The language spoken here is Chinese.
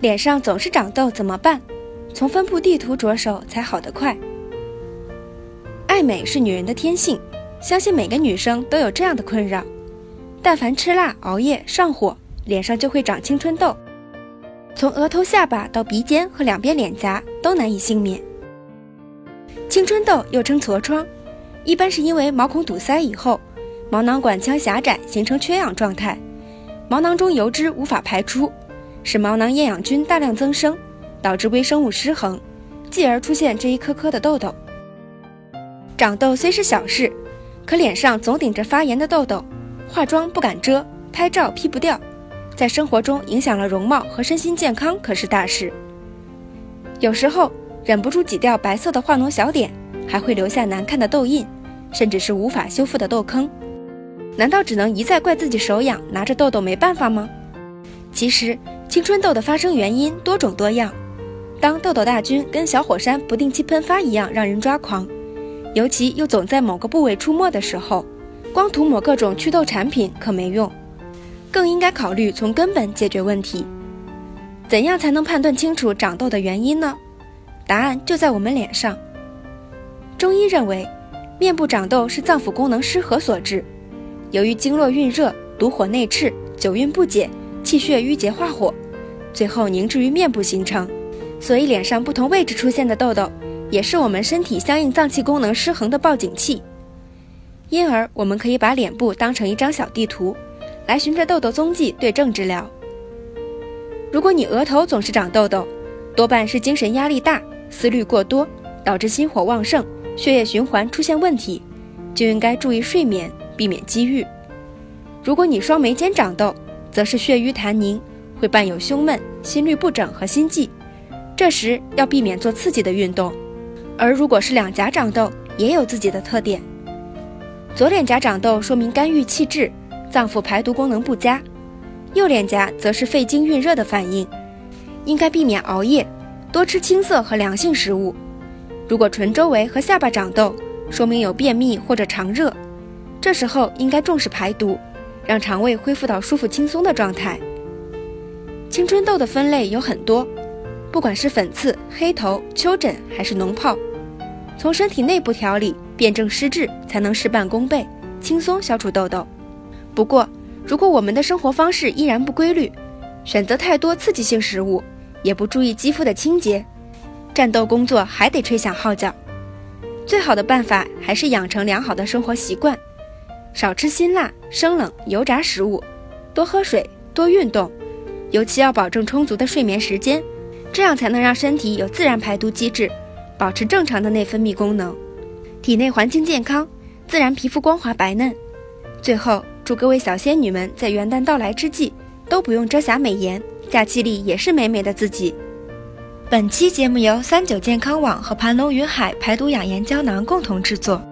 脸上总是长痘怎么办？从分布地图着手才好得快。爱美是女人的天性，相信每个女生都有这样的困扰：但凡吃辣、熬夜、上火，脸上就会长青春痘，从额头、下巴到鼻尖和两边脸颊都难以幸免。青春痘又称痤疮，一般是因为毛孔堵塞以后，毛囊管腔狭窄，形成缺氧状态，毛囊中油脂无法排出。使毛囊厌氧菌大量增生，导致微生物失衡，继而出现这一颗颗的痘痘。长痘虽是小事，可脸上总顶着发炎的痘痘，化妆不敢遮，拍照 P 不掉，在生活中影响了容貌和身心健康，可是大事。有时候忍不住挤掉白色的化脓小点，还会留下难看的痘印，甚至是无法修复的痘坑。难道只能一再怪自己手痒，拿着痘痘没办法吗？其实。青春痘的发生原因多种多样，当痘痘大军跟小火山不定期喷发一样让人抓狂，尤其又总在某个部位出没的时候，光涂抹各种祛痘产品可没用，更应该考虑从根本解决问题。怎样才能判断清楚长痘的原因呢？答案就在我们脸上。中医认为，面部长痘是脏腑功能失和所致，由于经络蕴热，毒火内炽，久运不解。气血郁结化火，最后凝滞于面部形成，所以脸上不同位置出现的痘痘，也是我们身体相应脏器功能失衡的报警器。因而，我们可以把脸部当成一张小地图，来循着痘痘踪迹对症治疗。如果你额头总是长痘痘，多半是精神压力大、思虑过多，导致心火旺盛、血液循环出现问题，就应该注意睡眠，避免积郁。如果你双眉间长痘，则是血瘀痰凝，会伴有胸闷、心律不整和心悸，这时要避免做刺激的运动。而如果是两颊长痘，也有自己的特点。左脸颊长痘说明肝郁气滞，脏腑排毒功能不佳；右脸颊则是肺经蕴热的反应，应该避免熬夜，多吃青色和凉性食物。如果唇周围和下巴长痘，说明有便秘或者肠热，这时候应该重视排毒。让肠胃恢复到舒服轻松的状态。青春痘的分类有很多，不管是粉刺、黑头、丘疹还是脓疱，从身体内部调理、辨证施治，才能事半功倍，轻松消除痘痘。不过，如果我们的生活方式依然不规律，选择太多刺激性食物，也不注意肌肤的清洁，战斗工作还得吹响号角。最好的办法还是养成良好的生活习惯。少吃辛辣、生冷、油炸食物，多喝水，多运动，尤其要保证充足的睡眠时间，这样才能让身体有自然排毒机制，保持正常的内分泌功能，体内环境健康，自然皮肤光滑白嫩。最后，祝各位小仙女们在元旦到来之际，都不用遮瑕美颜，假期里也是美美的自己。本期节目由三九健康网和盘龙云海排毒养颜胶囊共同制作。